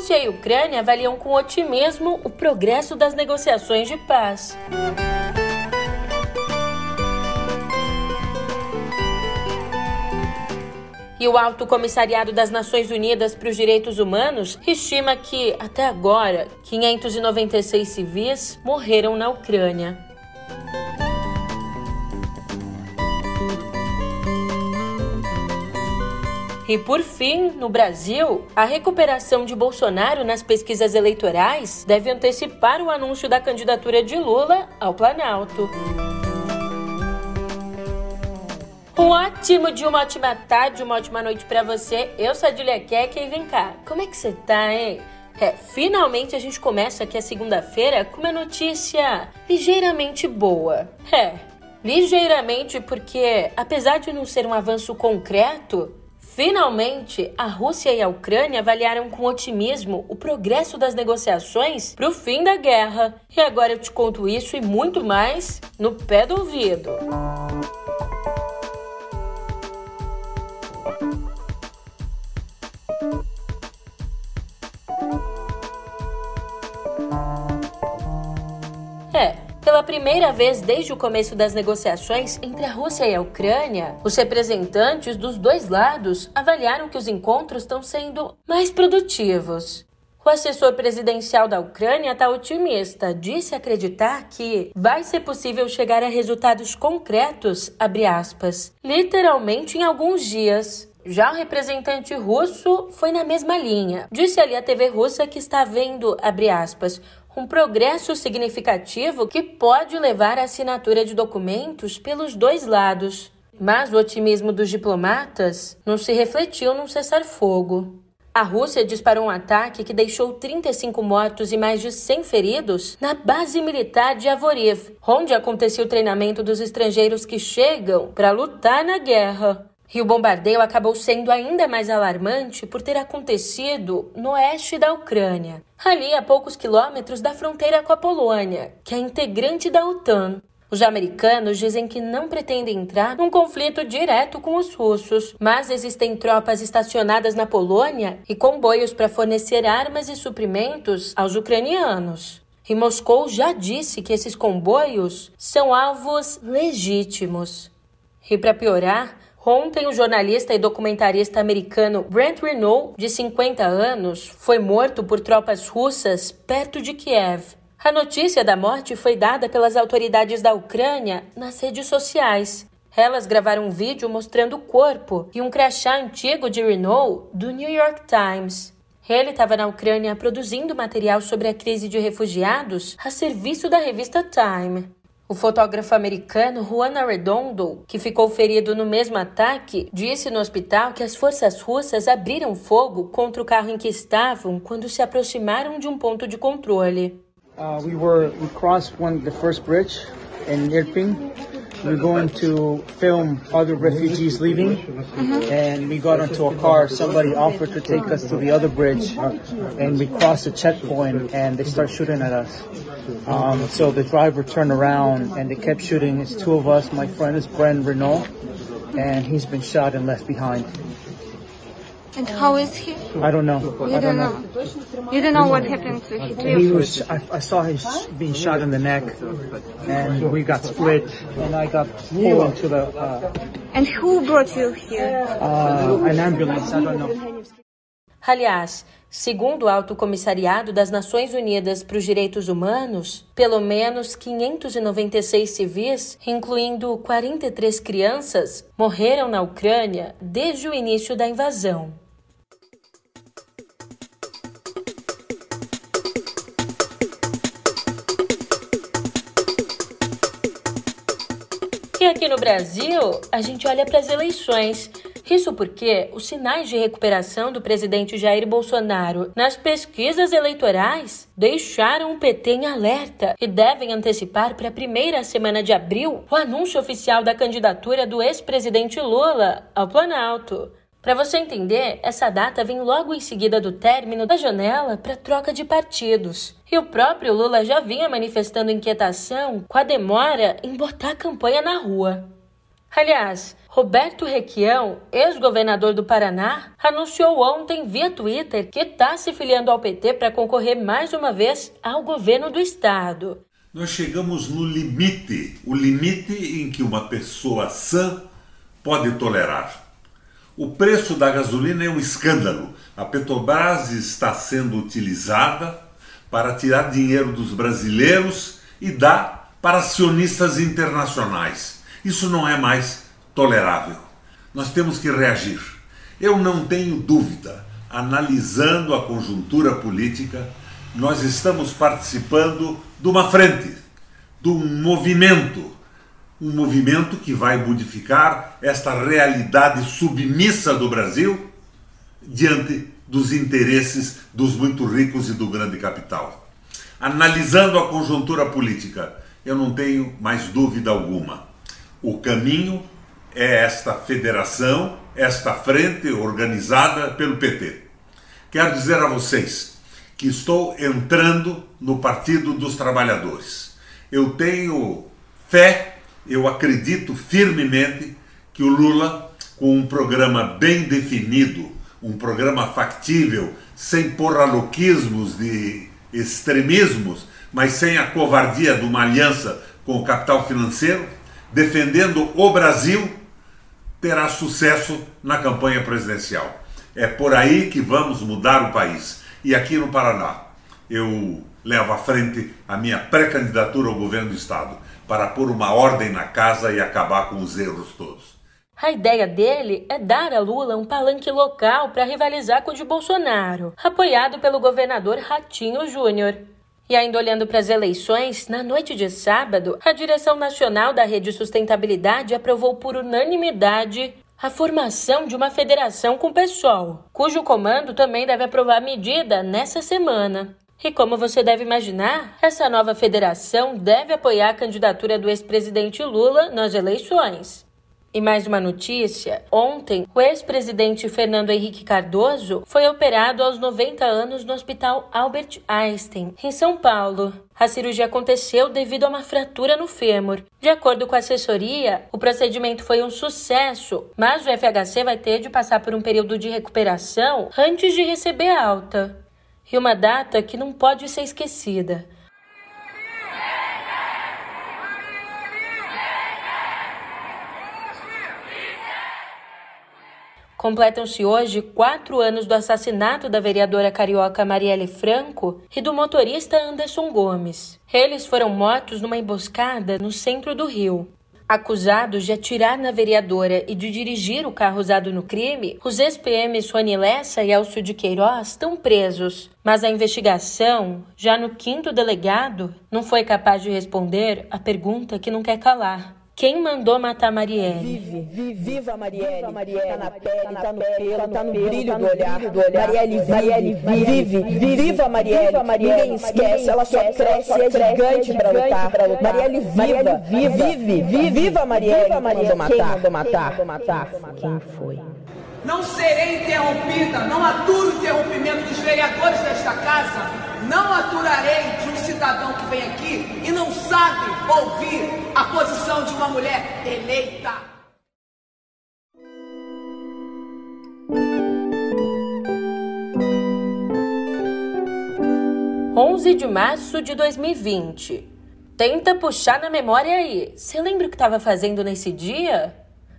Rússia e Ucrânia avaliam com otimismo o progresso das negociações de paz. E o Alto Comissariado das Nações Unidas para os Direitos Humanos estima que, até agora, 596 civis morreram na Ucrânia. E por fim, no Brasil, a recuperação de Bolsonaro nas pesquisas eleitorais deve antecipar o anúncio da candidatura de Lula ao Planalto. Um ótimo dia, uma ótima tarde, uma ótima noite para você. Eu sou a Julia Keck e vem cá, como é que você tá, hein? É, finalmente a gente começa aqui a segunda-feira com uma notícia ligeiramente boa. É, ligeiramente porque, apesar de não ser um avanço concreto, Finalmente, a Rússia e a Ucrânia avaliaram com otimismo o progresso das negociações para o fim da guerra. E agora eu te conto isso e muito mais no pé do ouvido. É, pela primeira vez desde o começo das negociações entre a Rússia e a Ucrânia, os representantes dos dois lados avaliaram que os encontros estão sendo mais produtivos. O assessor presidencial da Ucrânia está otimista, disse acreditar que vai ser possível chegar a resultados concretos, aspas, literalmente em alguns dias. Já o representante russo foi na mesma linha. Disse ali à TV russa que está vendo, aspas, um progresso significativo que pode levar à assinatura de documentos pelos dois lados. Mas o otimismo dos diplomatas não se refletiu num cessar-fogo. A Rússia disparou um ataque que deixou 35 mortos e mais de 100 feridos na base militar de Avoriv, onde aconteceu o treinamento dos estrangeiros que chegam para lutar na guerra. E o bombardeio acabou sendo ainda mais alarmante por ter acontecido no oeste da Ucrânia, ali a poucos quilômetros da fronteira com a Polônia, que é integrante da OTAN. Os americanos dizem que não pretendem entrar num conflito direto com os russos, mas existem tropas estacionadas na Polônia e comboios para fornecer armas e suprimentos aos ucranianos. E Moscou já disse que esses comboios são alvos legítimos. E para piorar, Ontem, o jornalista e documentarista americano Brent Renault, de 50 anos, foi morto por tropas russas perto de Kiev. A notícia da morte foi dada pelas autoridades da Ucrânia nas redes sociais. Elas gravaram um vídeo mostrando o corpo e um crachá antigo de Renault do New York Times. Ele estava na Ucrânia produzindo material sobre a crise de refugiados a serviço da revista Time. O fotógrafo americano Juan Arredondo, que ficou ferido no mesmo ataque, disse no hospital que as forças russas abriram fogo contra o carro em que estavam quando se aproximaram de um ponto de controle. Uh, we were we crossed one the first bridge in Irpin. We were going to film other refugees leaving, mm-hmm. and we got into a car. Somebody offered to take us to the other bridge, and we crossed a checkpoint, and they start shooting at us. Um, so the driver turned around and they kept shooting. It's two of us. My friend is Brent Renault, and he's been shot and left behind. And how is he? I don't know. You I don't, know. know. You don't know what happened to him. He was. I, I saw him being shot in the neck, and we got split, and I got pulled into the. Uh, and who brought you here? Uh, an ambulance. I don't know. Aliás, segundo o Alto Comissariado das Nações Unidas para os Direitos Humanos, pelo menos 596 civis, incluindo 43 crianças, morreram na Ucrânia desde o início da invasão. Aqui no Brasil, a gente olha para as eleições isso porque os sinais de recuperação do presidente Jair Bolsonaro nas pesquisas eleitorais deixaram o PT em alerta e devem antecipar para a primeira semana de abril o anúncio oficial da candidatura do ex-presidente Lula ao Planalto. Para você entender, essa data vem logo em seguida do término da janela para troca de partidos. E o próprio Lula já vinha manifestando inquietação com a demora em botar a campanha na rua. Aliás, Roberto Requião, ex-governador do Paraná, anunciou ontem via Twitter que está se filiando ao PT para concorrer mais uma vez ao governo do estado. Nós chegamos no limite, o limite em que uma pessoa sã pode tolerar. O preço da gasolina é um escândalo. A Petrobras está sendo utilizada para tirar dinheiro dos brasileiros e dar para acionistas internacionais. Isso não é mais tolerável. Nós temos que reagir. Eu não tenho dúvida, analisando a conjuntura política, nós estamos participando de uma frente, de um movimento, um movimento que vai modificar esta realidade submissa do Brasil diante dos interesses dos muito ricos e do grande capital. Analisando a conjuntura política, eu não tenho mais dúvida alguma. O caminho é esta federação, esta frente organizada pelo PT. Quero dizer a vocês que estou entrando no Partido dos Trabalhadores. Eu tenho fé, eu acredito firmemente que o Lula, com um programa bem definido, um programa factível, sem porraloquismos de extremismos, mas sem a covardia de uma aliança com o capital financeiro, defendendo o Brasil terá sucesso na campanha presidencial. É por aí que vamos mudar o país. E aqui no Paraná, eu levo à frente a minha pré-candidatura ao governo do Estado para pôr uma ordem na casa e acabar com os erros todos. A ideia dele é dar a Lula um palanque local para rivalizar com o de Bolsonaro, apoiado pelo governador Ratinho Júnior. E ainda olhando para as eleições, na noite de sábado, a direção nacional da Rede Sustentabilidade aprovou por unanimidade a formação de uma federação com o PSOL, cujo comando também deve aprovar medida nessa semana. E como você deve imaginar, essa nova federação deve apoiar a candidatura do ex-presidente Lula nas eleições. E mais uma notícia: ontem, o ex-presidente Fernando Henrique Cardoso foi operado aos 90 anos no Hospital Albert Einstein, em São Paulo. A cirurgia aconteceu devido a uma fratura no fêmur. De acordo com a assessoria, o procedimento foi um sucesso, mas o FHC vai ter de passar por um período de recuperação antes de receber alta. E uma data que não pode ser esquecida. Completam-se hoje quatro anos do assassinato da vereadora carioca Marielle Franco e do motorista Anderson Gomes. Eles foram mortos numa emboscada no centro do Rio. Acusados de atirar na vereadora e de dirigir o carro usado no crime, os ex-PMs Rony Lessa e Elcio de Queiroz estão presos. Mas a investigação, já no quinto delegado, não foi capaz de responder a pergunta que não quer calar. Quem mandou matar Marielle? Vive, vive, viva Marielle. Viva Marielle. Tá na pele, tá, tá no pelo, tá no brilho do olhar. Do olhar. Marielle, Marielle vive, vive, viva Marielle. Viva Marielle. Ninguém esquece, ela só cresce, é gigante pra lutar. Marielle, viva, vive, vive, viva Marielle. Viva Marielle. Quem mandou matar? Quem mandou matar? Quem foi? Não serei interrompida, não aturo o interrompimento dos vereadores desta casa não aturarei de um cidadão que vem aqui e não sabe ouvir a posição de uma mulher eleita. Onze de março de 2020. Tenta puxar na memória aí. Você lembra o que estava fazendo nesse dia?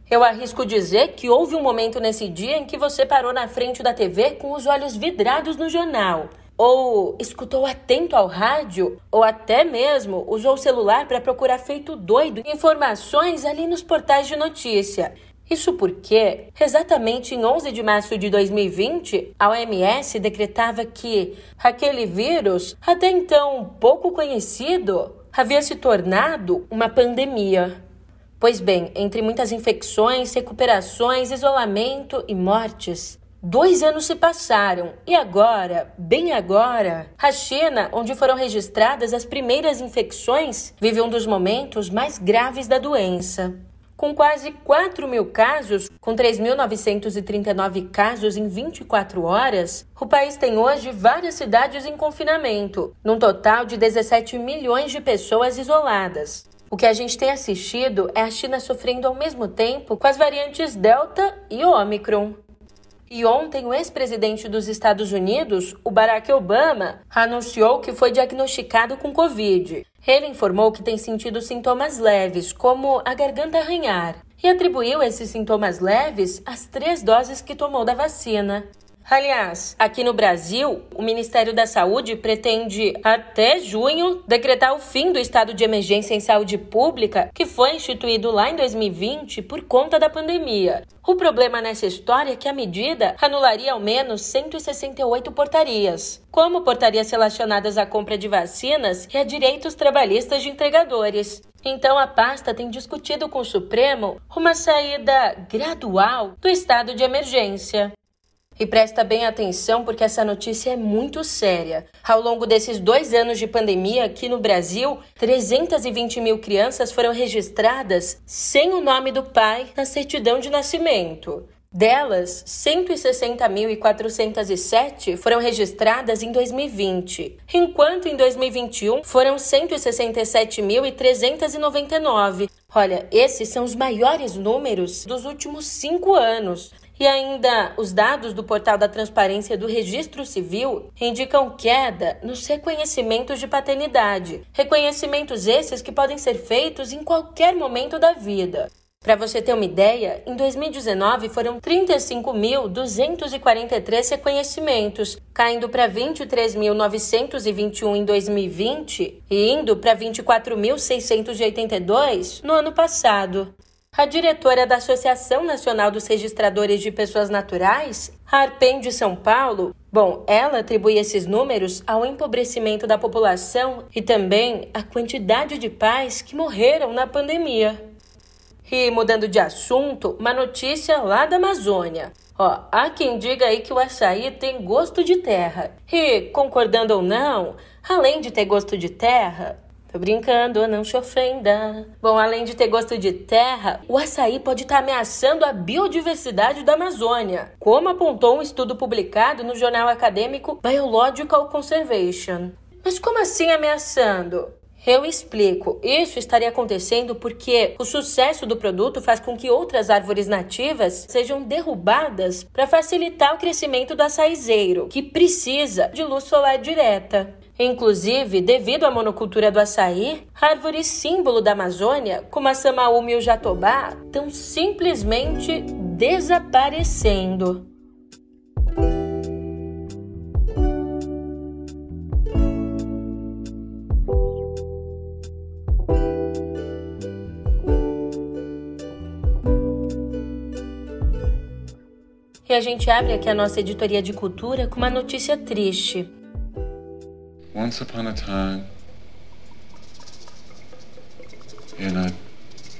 Eu arrisco dizer que houve um momento nesse dia em que você parou na frente da TV com os olhos vidrados no jornal ou escutou atento ao rádio, ou até mesmo usou o celular para procurar feito doido informações ali nos portais de notícia. Isso porque, exatamente em 11 de março de 2020, a OMS decretava que aquele vírus, até então pouco conhecido, havia se tornado uma pandemia. Pois bem, entre muitas infecções, recuperações, isolamento e mortes, Dois anos se passaram e agora, bem agora, a China, onde foram registradas as primeiras infecções, vive um dos momentos mais graves da doença. Com quase 4 mil casos, com 3.939 casos em 24 horas, o país tem hoje várias cidades em confinamento, num total de 17 milhões de pessoas isoladas. O que a gente tem assistido é a China sofrendo ao mesmo tempo com as variantes Delta e Omicron. E ontem, o ex-presidente dos Estados Unidos, o Barack Obama, anunciou que foi diagnosticado com Covid. Ele informou que tem sentido sintomas leves, como a garganta arranhar, e atribuiu esses sintomas leves às três doses que tomou da vacina. Aliás, aqui no Brasil, o Ministério da Saúde pretende, até junho, decretar o fim do estado de emergência em saúde pública, que foi instituído lá em 2020 por conta da pandemia. O problema nessa história é que a medida anularia ao menos 168 portarias, como portarias relacionadas à compra de vacinas e a direitos trabalhistas de entregadores. Então, a pasta tem discutido com o Supremo uma saída gradual do estado de emergência. E presta bem atenção porque essa notícia é muito séria. Ao longo desses dois anos de pandemia aqui no Brasil, 320 mil crianças foram registradas sem o nome do pai na certidão de nascimento. Delas, 160.407 foram registradas em 2020, enquanto em 2021 foram 167.399. Olha, esses são os maiores números dos últimos cinco anos. E ainda, os dados do portal da Transparência do Registro Civil indicam queda nos reconhecimentos de paternidade. Reconhecimentos esses que podem ser feitos em qualquer momento da vida. Para você ter uma ideia, em 2019 foram 35.243 reconhecimentos, caindo para 23.921 em 2020 e indo para 24.682 no ano passado. A diretora da Associação Nacional dos Registradores de Pessoas Naturais, Arpen de São Paulo, bom, ela atribui esses números ao empobrecimento da população e também à quantidade de pais que morreram na pandemia. E mudando de assunto, uma notícia lá da Amazônia. Ó, há quem diga aí que o açaí tem gosto de terra. E, concordando ou não, além de ter gosto de terra, Tô brincando, não se ofenda. Bom, além de ter gosto de terra, o açaí pode estar tá ameaçando a biodiversidade da Amazônia, como apontou um estudo publicado no jornal acadêmico Biological Conservation. Mas como assim ameaçando? Eu explico. Isso estaria acontecendo porque o sucesso do produto faz com que outras árvores nativas sejam derrubadas para facilitar o crescimento do açaizeiro, que precisa de luz solar direta. Inclusive, devido à monocultura do açaí, árvores símbolo da Amazônia, como a samaúma e o jatobá, estão simplesmente desaparecendo. E a gente abre aqui a nossa editoria de cultura com uma notícia triste. Once upon a time, in a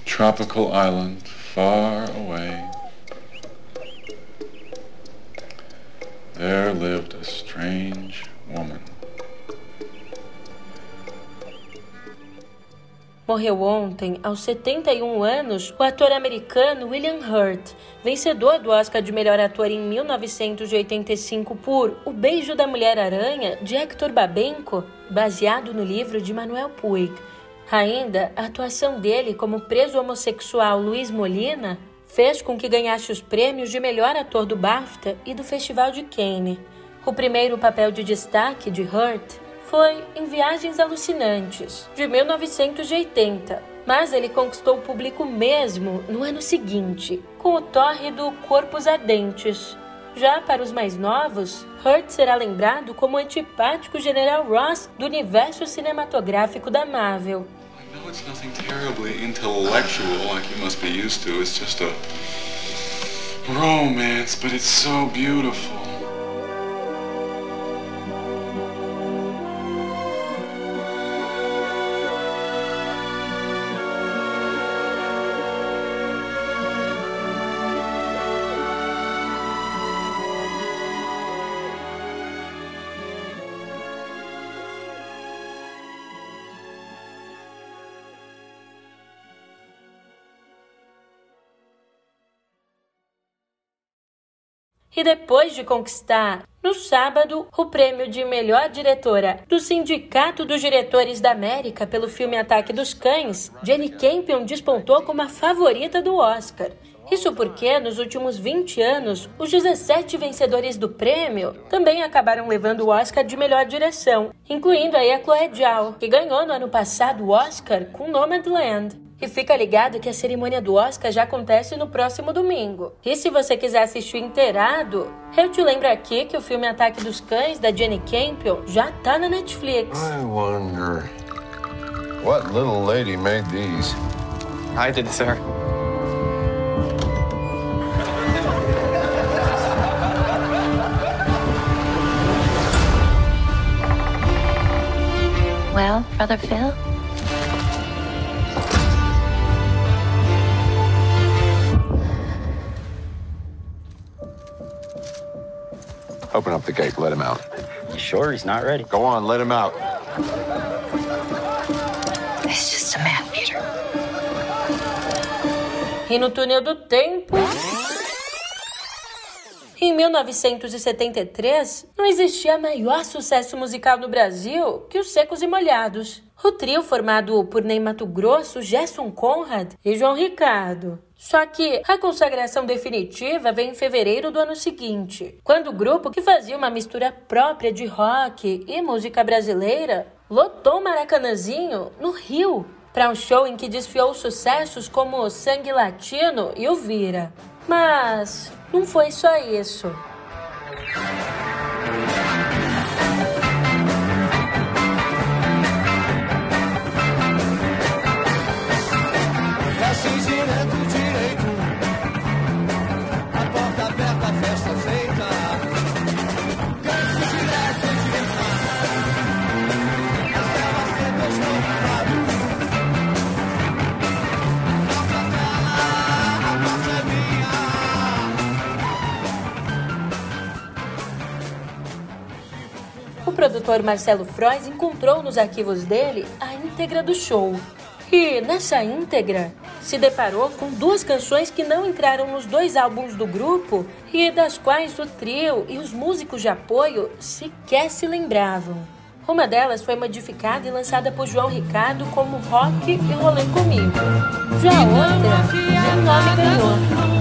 tropical island far away, there lived a strange Morreu ontem, aos 71 anos, o ator americano William Hurt, vencedor do Oscar de melhor ator em 1985 por O Beijo da Mulher-Aranha, de Hector Babenco, baseado no livro de Manuel Puig. Ainda, a atuação dele como preso homossexual Luiz Molina fez com que ganhasse os prêmios de melhor ator do BAFTA e do Festival de Cannes. O primeiro papel de destaque de Hurt foi em Viagens Alucinantes, de 1980, mas ele conquistou o público mesmo no ano seguinte, com o tórrido Corpos Ardentes. Já para os mais novos, Hurt será lembrado como o antipático General Ross do universo cinematográfico da Marvel. Romance, but it's so beautiful. E depois de conquistar, no sábado, o prêmio de melhor diretora do Sindicato dos Diretores da América pelo filme Ataque dos Cães, Jenny Campion despontou como a favorita do Oscar. Isso porque, nos últimos 20 anos, os 17 vencedores do prêmio também acabaram levando o Oscar de melhor direção, incluindo aí a Chloe Zhao, que ganhou no ano passado o Oscar com Nomadland. E fica ligado que a cerimônia do Oscar já acontece no próximo domingo. E se você quiser assistir inteirado, eu te lembro aqui que o filme Ataque dos Cães, da Jenny Campion, já tá na Netflix. I wonder what little lady made these. I did, sir. Well, Brother Phil? Open up the gate, let him out. You sure he's not ready? Go on, let him out. He's just a man, Peter. E no túnel do tempo. Em 1973, não existia maior sucesso musical no Brasil que os Secos e Molhados. O trio formado por Ney Mato Grosso, Gerson Conrad e João Ricardo. Só que a consagração definitiva vem em fevereiro do ano seguinte, quando o grupo, que fazia uma mistura própria de rock e música brasileira, lotou o Maracanãzinho no Rio para um show em que desfiou sucessos como Sangue Latino e o Vira. Mas não foi só isso. Produtor Marcelo Frois encontrou nos arquivos dele a íntegra do show. E nessa íntegra, se deparou com duas canções que não entraram nos dois álbuns do grupo e das quais o trio e os músicos de apoio sequer se lembravam. Uma delas foi modificada e lançada por João Ricardo como Rock e Rolê Comigo. Já outra, nem nome ganhou.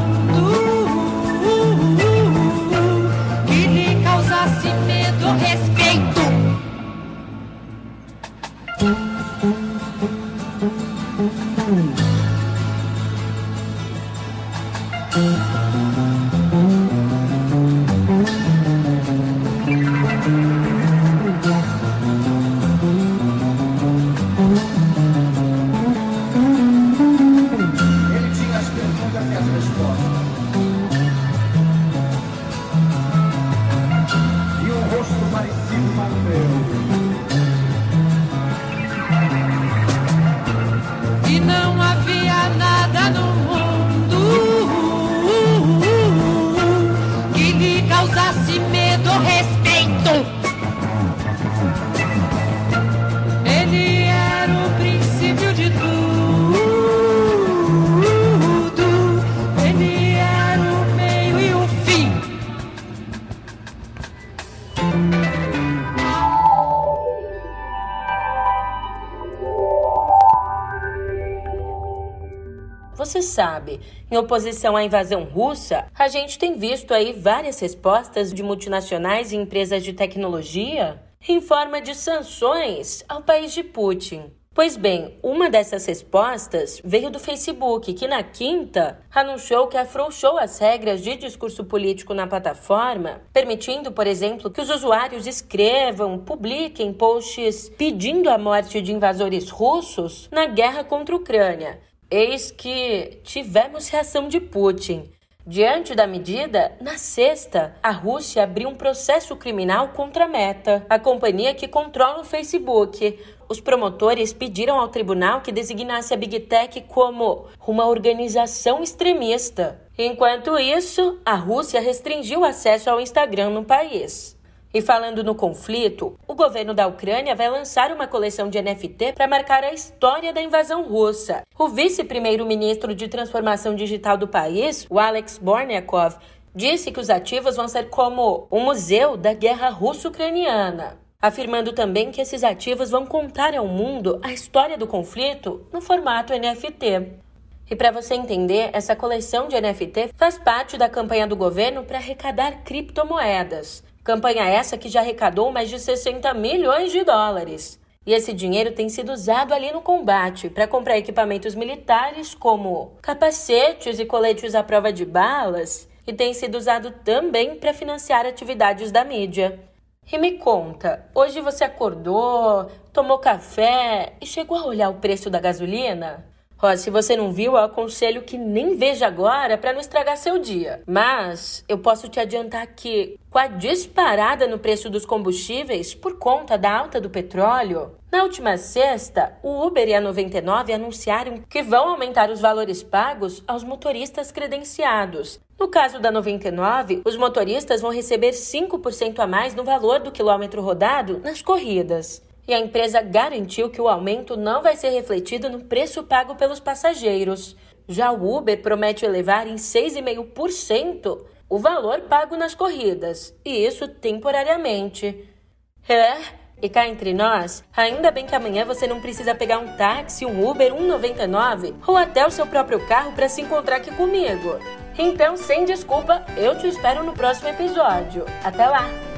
Em oposição à invasão russa, a gente tem visto aí várias respostas de multinacionais e empresas de tecnologia em forma de sanções ao país de Putin. Pois bem, uma dessas respostas veio do Facebook, que na quinta anunciou que afrouxou as regras de discurso político na plataforma, permitindo, por exemplo, que os usuários escrevam, publiquem posts pedindo a morte de invasores russos na guerra contra a Ucrânia. Eis que tivemos reação de Putin. Diante da medida, na sexta, a Rússia abriu um processo criminal contra a Meta, a companhia que controla o Facebook. Os promotores pediram ao tribunal que designasse a Big Tech como uma organização extremista. Enquanto isso, a Rússia restringiu o acesso ao Instagram no país. E falando no conflito, governo da Ucrânia vai lançar uma coleção de NFT para marcar a história da invasão russa. O vice-primeiro-ministro de transformação digital do país, o Alex Borniakov, disse que os ativos vão ser como um museu da guerra russo-ucraniana, afirmando também que esses ativos vão contar ao mundo a história do conflito no formato NFT. E para você entender, essa coleção de NFT faz parte da campanha do governo para arrecadar criptomoedas. Campanha essa que já arrecadou mais de 60 milhões de dólares. E esse dinheiro tem sido usado ali no combate para comprar equipamentos militares como capacetes e coletes à prova de balas, e tem sido usado também para financiar atividades da mídia. E me conta, hoje você acordou, tomou café e chegou a olhar o preço da gasolina? Ó, se você não viu, eu aconselho que nem veja agora para não estragar seu dia. Mas eu posso te adiantar que, com a disparada no preço dos combustíveis por conta da alta do petróleo, na última sexta, o Uber e a 99 anunciaram que vão aumentar os valores pagos aos motoristas credenciados. No caso da 99, os motoristas vão receber 5% a mais no valor do quilômetro rodado nas corridas e a empresa garantiu que o aumento não vai ser refletido no preço pago pelos passageiros. Já o Uber promete elevar em 6,5% o valor pago nas corridas, e isso temporariamente. É, e cá entre nós, ainda bem que amanhã você não precisa pegar um táxi, um Uber 1,99 ou até o seu próprio carro para se encontrar aqui comigo. Então, sem desculpa, eu te espero no próximo episódio. Até lá!